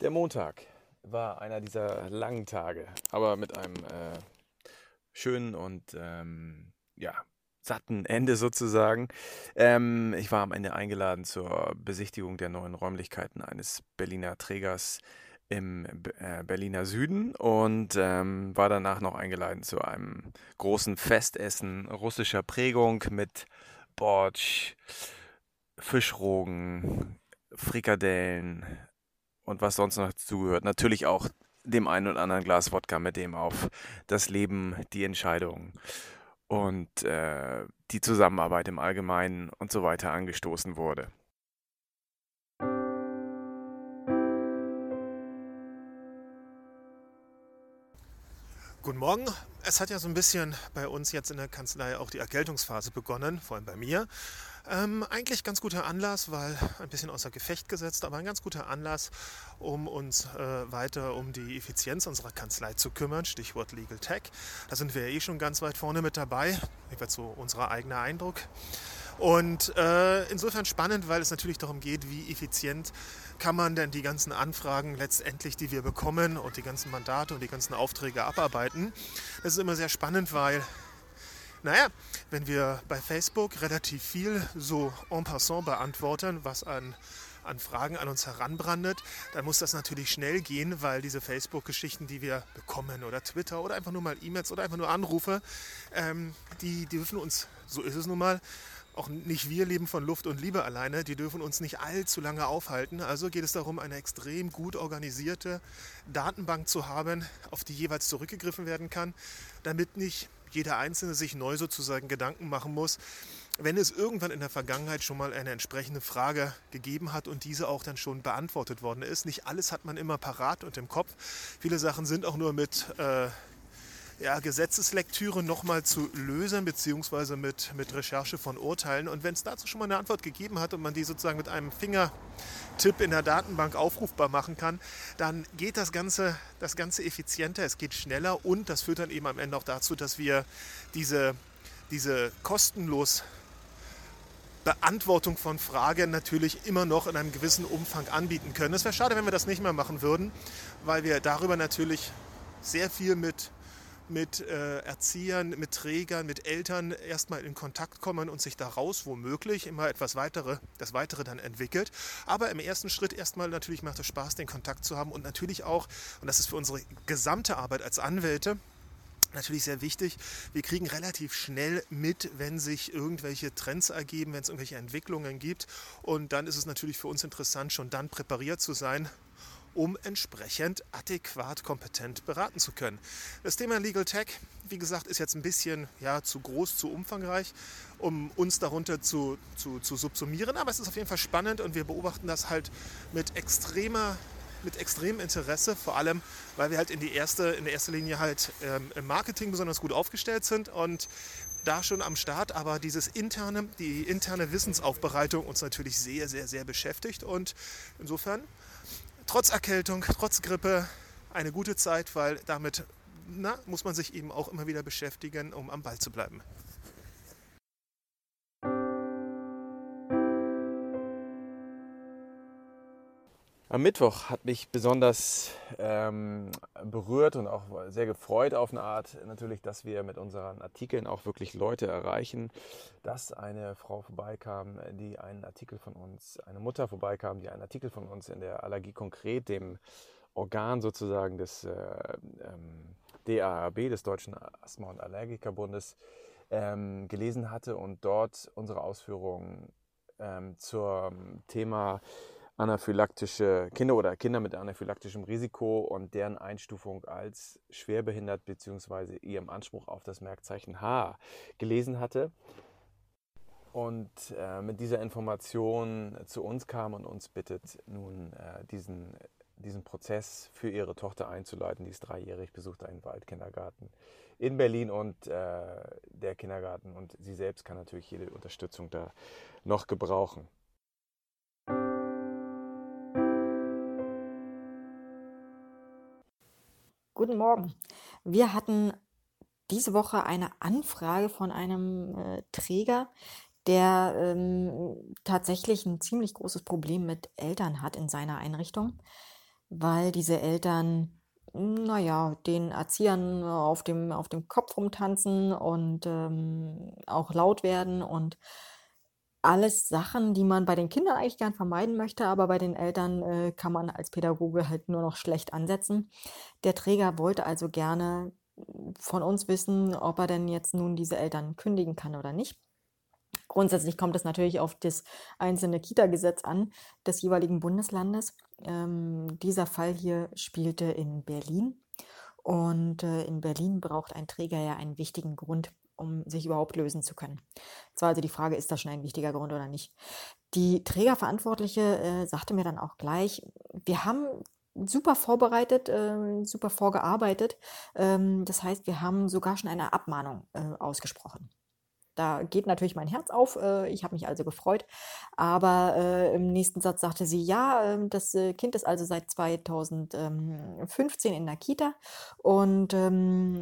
Der Montag war einer dieser langen Tage, aber mit einem äh, schönen und ähm, ja, satten Ende sozusagen. Ähm, ich war am Ende eingeladen zur Besichtigung der neuen Räumlichkeiten eines Berliner Trägers im äh, Berliner Süden und ähm, war danach noch eingeladen zu einem großen Festessen russischer Prägung mit Bortsch, Fischrogen, Frikadellen, und was sonst noch zugehört. Natürlich auch dem einen oder anderen Glas Wodka, mit dem auf das Leben, die Entscheidung und äh, die Zusammenarbeit im Allgemeinen und so weiter angestoßen wurde. Guten Morgen. Es hat ja so ein bisschen bei uns jetzt in der Kanzlei auch die Erkältungsphase begonnen, vor allem bei mir. Ähm, eigentlich ganz guter Anlass, weil ein bisschen außer Gefecht gesetzt, aber ein ganz guter Anlass, um uns äh, weiter um die Effizienz unserer Kanzlei zu kümmern. Stichwort Legal Tech. Da sind wir eh schon ganz weit vorne mit dabei. Jedenfalls so unser eigener Eindruck. Und äh, insofern spannend, weil es natürlich darum geht, wie effizient kann man denn die ganzen Anfragen letztendlich, die wir bekommen und die ganzen Mandate und die ganzen Aufträge abarbeiten. Das ist immer sehr spannend, weil, naja, wenn wir bei Facebook relativ viel so en passant beantworten, was an an Fragen an uns heranbrandet, dann muss das natürlich schnell gehen, weil diese Facebook-Geschichten, die wir bekommen oder Twitter oder einfach nur mal E-Mails oder einfach nur Anrufe, ähm, die, die dürfen uns, so ist es nun mal, auch nicht wir leben von Luft und Liebe alleine, die dürfen uns nicht allzu lange aufhalten. Also geht es darum, eine extrem gut organisierte Datenbank zu haben, auf die jeweils zurückgegriffen werden kann, damit nicht jeder Einzelne sich neu sozusagen Gedanken machen muss, wenn es irgendwann in der Vergangenheit schon mal eine entsprechende Frage gegeben hat und diese auch dann schon beantwortet worden ist. Nicht alles hat man immer parat und im Kopf. Viele Sachen sind auch nur mit äh, ja, Gesetzeslektüre nochmal zu lösen, beziehungsweise mit, mit Recherche von Urteilen. Und wenn es dazu schon mal eine Antwort gegeben hat und man die sozusagen mit einem Fingertipp in der Datenbank aufrufbar machen kann, dann geht das Ganze, das Ganze effizienter, es geht schneller und das führt dann eben am Ende auch dazu, dass wir diese, diese kostenlos Beantwortung von Fragen natürlich immer noch in einem gewissen Umfang anbieten können. Es wäre schade, wenn wir das nicht mehr machen würden, weil wir darüber natürlich sehr viel mit mit äh, Erziehern, mit Trägern, mit Eltern erstmal in Kontakt kommen und sich daraus womöglich immer etwas weitere, das weitere dann entwickelt. Aber im ersten Schritt erstmal natürlich macht es Spaß, den Kontakt zu haben und natürlich auch, und das ist für unsere gesamte Arbeit als Anwälte, natürlich sehr wichtig. Wir kriegen relativ schnell mit, wenn sich irgendwelche Trends ergeben, wenn es irgendwelche Entwicklungen gibt. Und dann ist es natürlich für uns interessant, schon dann präpariert zu sein um entsprechend adäquat kompetent beraten zu können. Das Thema Legal Tech, wie gesagt, ist jetzt ein bisschen ja, zu groß, zu umfangreich, um uns darunter zu, zu, zu subsumieren, aber es ist auf jeden Fall spannend und wir beobachten das halt mit extremer mit extremem Interesse, vor allem, weil wir halt in, die erste, in der ersten Linie halt ähm, im Marketing besonders gut aufgestellt sind und da schon am Start, aber dieses interne, die interne Wissensaufbereitung uns natürlich sehr, sehr, sehr beschäftigt und insofern trotz Erkältung, trotz Grippe eine gute Zeit, weil damit na, muss man sich eben auch immer wieder beschäftigen, um am Ball zu bleiben. Am Mittwoch hat mich besonders ähm, berührt und auch sehr gefreut auf eine Art natürlich, dass wir mit unseren Artikeln auch wirklich Leute erreichen, dass eine Frau vorbeikam, die einen Artikel von uns, eine Mutter vorbeikam, die einen Artikel von uns in der Allergie konkret, dem Organ sozusagen des äh, ähm, DAAB, des Deutschen Asthma- und Allergikerbundes, ähm, gelesen hatte und dort unsere Ausführungen ähm, zum Thema anaphylaktische Kinder oder Kinder mit anaphylaktischem Risiko und deren Einstufung als schwerbehindert bzw. ihrem Anspruch auf das Merkzeichen H gelesen hatte und äh, mit dieser Information zu uns kam und uns bittet, nun äh, diesen, diesen Prozess für ihre Tochter einzuleiten. Die ist dreijährig, besucht einen Waldkindergarten in Berlin und äh, der Kindergarten und sie selbst kann natürlich jede Unterstützung da noch gebrauchen. Guten Morgen. Wir hatten diese Woche eine Anfrage von einem äh, Träger, der ähm, tatsächlich ein ziemlich großes Problem mit Eltern hat in seiner Einrichtung. weil diese Eltern, naja, den Erziehern auf dem, auf dem Kopf rumtanzen und ähm, auch laut werden und alles Sachen, die man bei den Kindern eigentlich gern vermeiden möchte, aber bei den Eltern äh, kann man als Pädagoge halt nur noch schlecht ansetzen. Der Träger wollte also gerne von uns wissen, ob er denn jetzt nun diese Eltern kündigen kann oder nicht. Grundsätzlich kommt es natürlich auf das einzelne Kita-Gesetz an des jeweiligen Bundeslandes. Ähm, dieser Fall hier spielte in Berlin. Und äh, in Berlin braucht ein Träger ja einen wichtigen Grund, um sich überhaupt lösen zu können. Zwar also die Frage, ist das schon ein wichtiger Grund oder nicht. Die Trägerverantwortliche äh, sagte mir dann auch gleich, wir haben super vorbereitet, äh, super vorgearbeitet. Ähm, das heißt, wir haben sogar schon eine Abmahnung äh, ausgesprochen. Da geht natürlich mein Herz auf. Äh, ich habe mich also gefreut. Aber äh, im nächsten Satz sagte sie, ja, ähm, das äh, Kind ist also seit 2015 in der Kita und ähm,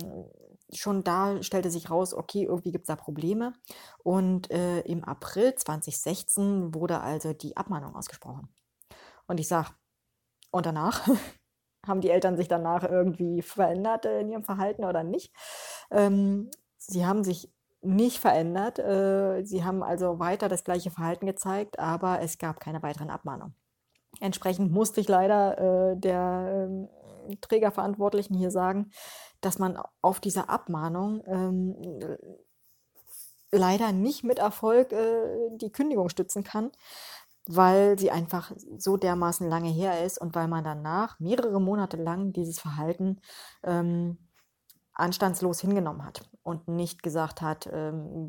schon da stellte sich raus, okay, irgendwie gibt es da Probleme. Und äh, im April 2016 wurde also die Abmahnung ausgesprochen. Und ich sage, und danach? haben die Eltern sich danach irgendwie verändert in ihrem Verhalten oder nicht? Ähm, sie haben sich nicht verändert. Äh, sie haben also weiter das gleiche Verhalten gezeigt, aber es gab keine weiteren Abmahnungen. Entsprechend musste ich leider äh, der äh, Trägerverantwortlichen hier sagen, dass man auf diese Abmahnung ähm, leider nicht mit Erfolg äh, die Kündigung stützen kann, weil sie einfach so dermaßen lange her ist und weil man danach mehrere Monate lang dieses Verhalten ähm, anstandslos hingenommen hat und nicht gesagt hat, ähm,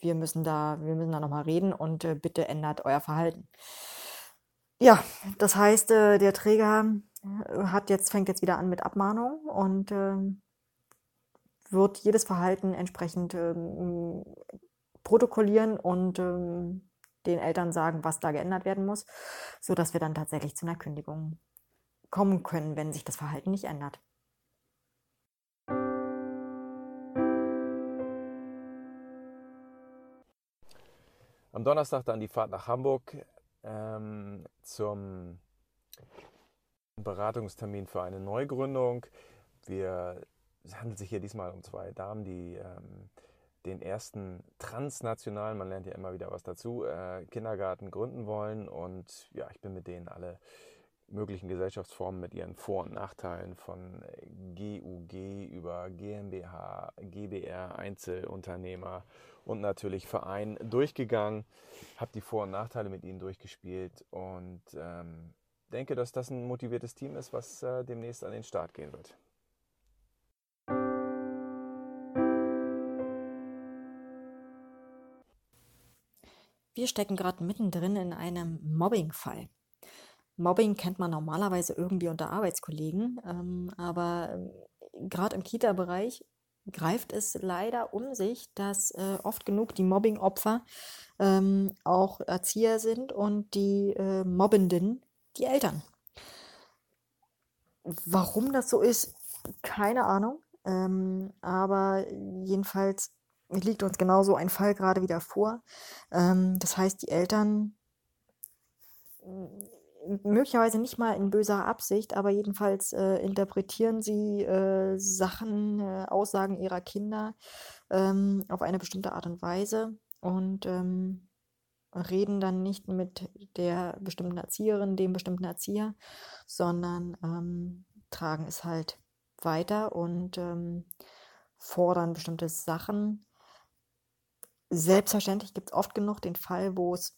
wir müssen da, wir müssen da nochmal reden und äh, bitte ändert euer Verhalten. Ja, das heißt, äh, der Träger hat jetzt, fängt jetzt wieder an mit Abmahnung und äh, wird jedes Verhalten entsprechend ähm, protokollieren und ähm, den Eltern sagen, was da geändert werden muss, sodass wir dann tatsächlich zu einer Kündigung kommen können, wenn sich das Verhalten nicht ändert. Am Donnerstag dann die Fahrt nach Hamburg ähm, zum Beratungstermin für eine Neugründung. Wir, es handelt sich hier diesmal um zwei Damen, die ähm, den ersten transnationalen, man lernt ja immer wieder was dazu, äh, Kindergarten gründen wollen. Und ja, ich bin mit denen alle möglichen Gesellschaftsformen mit ihren Vor- und Nachteilen von GUG über GmbH, GbR, Einzelunternehmer und natürlich Verein durchgegangen, habe die Vor- und Nachteile mit ihnen durchgespielt und ähm, denke, dass das ein motiviertes Team ist, was äh, demnächst an den Start gehen wird. Wir stecken gerade mittendrin in einem Mobbing-Fall. Mobbing kennt man normalerweise irgendwie unter Arbeitskollegen, ähm, aber äh, gerade im Kita-Bereich greift es leider um sich, dass äh, oft genug die Mobbing-Opfer ähm, auch Erzieher sind und die äh, Mobbenden die Eltern. Warum das so ist, keine Ahnung. Ähm, aber jedenfalls liegt uns genauso ein Fall gerade wieder vor. Ähm, das heißt, die Eltern möglicherweise nicht mal in böser Absicht, aber jedenfalls äh, interpretieren sie äh, Sachen, äh, Aussagen ihrer Kinder ähm, auf eine bestimmte Art und Weise und ähm, reden dann nicht mit der bestimmten Erzieherin, dem bestimmten Erzieher, sondern ähm, tragen es halt weiter und ähm, fordern bestimmte Sachen. Selbstverständlich gibt es oft genug den Fall, wo es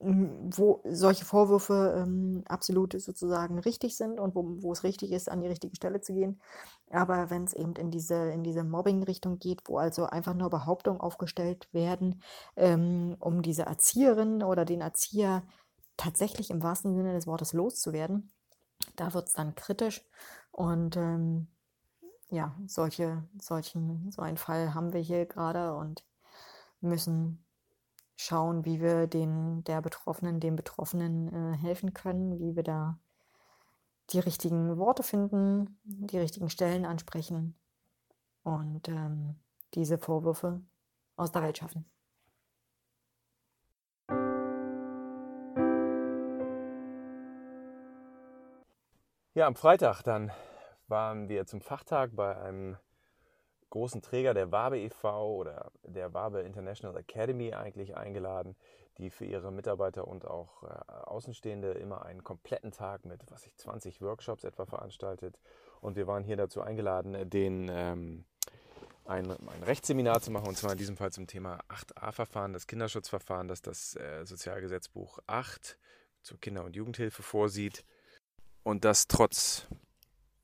wo solche Vorwürfe ähm, absolut sozusagen richtig sind und wo, wo es richtig ist, an die richtige Stelle zu gehen. Aber wenn es eben in diese, in diese Mobbing-Richtung geht, wo also einfach nur Behauptungen aufgestellt werden, ähm, um diese Erzieherin oder den Erzieher tatsächlich im wahrsten Sinne des Wortes loszuwerden, da wird es dann kritisch. Und ähm, ja, solche, solchen, so einen Fall haben wir hier gerade und müssen schauen, wie wir den, der Betroffenen, dem Betroffenen äh, helfen können, wie wir da die richtigen Worte finden, die richtigen Stellen ansprechen und ähm, diese Vorwürfe aus der Welt schaffen. Ja, am Freitag dann waren wir zum Fachtag bei einem großen Träger der Wabe e.V. oder der Wabe International Academy eigentlich eingeladen, die für ihre Mitarbeiter und auch äh, Außenstehende immer einen kompletten Tag mit, was ich, 20 Workshops etwa veranstaltet. Und wir waren hier dazu eingeladen, den ähm, ein, ein Rechtsseminar zu machen, und zwar in diesem Fall zum Thema 8a-Verfahren, das Kinderschutzverfahren, das das äh, Sozialgesetzbuch 8 zur Kinder- und Jugendhilfe vorsieht. Und das trotz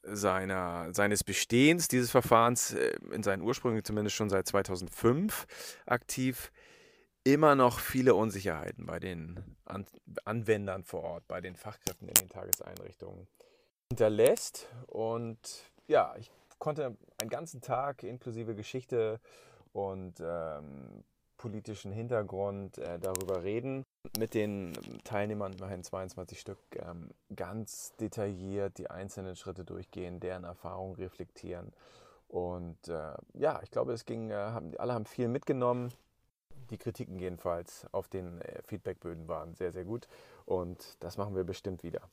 seiner, seines Bestehens dieses Verfahrens, äh, in seinen Ursprüngen zumindest schon seit 2005 aktiv, immer noch viele Unsicherheiten bei den An Anwendern vor Ort, bei den Fachkräften in den Tageseinrichtungen hinterlässt. Und ja, ich konnte einen ganzen Tag inklusive Geschichte und ähm, politischen Hintergrund äh, darüber reden. Mit den Teilnehmern, immerhin 22 Stück, ähm, ganz detailliert die einzelnen Schritte durchgehen, deren Erfahrungen reflektieren. Und äh, ja, ich glaube, es ging, äh, haben, alle haben viel mitgenommen. Die Kritiken jedenfalls auf den äh, Feedbackböden waren sehr, sehr gut. Und das machen wir bestimmt wieder.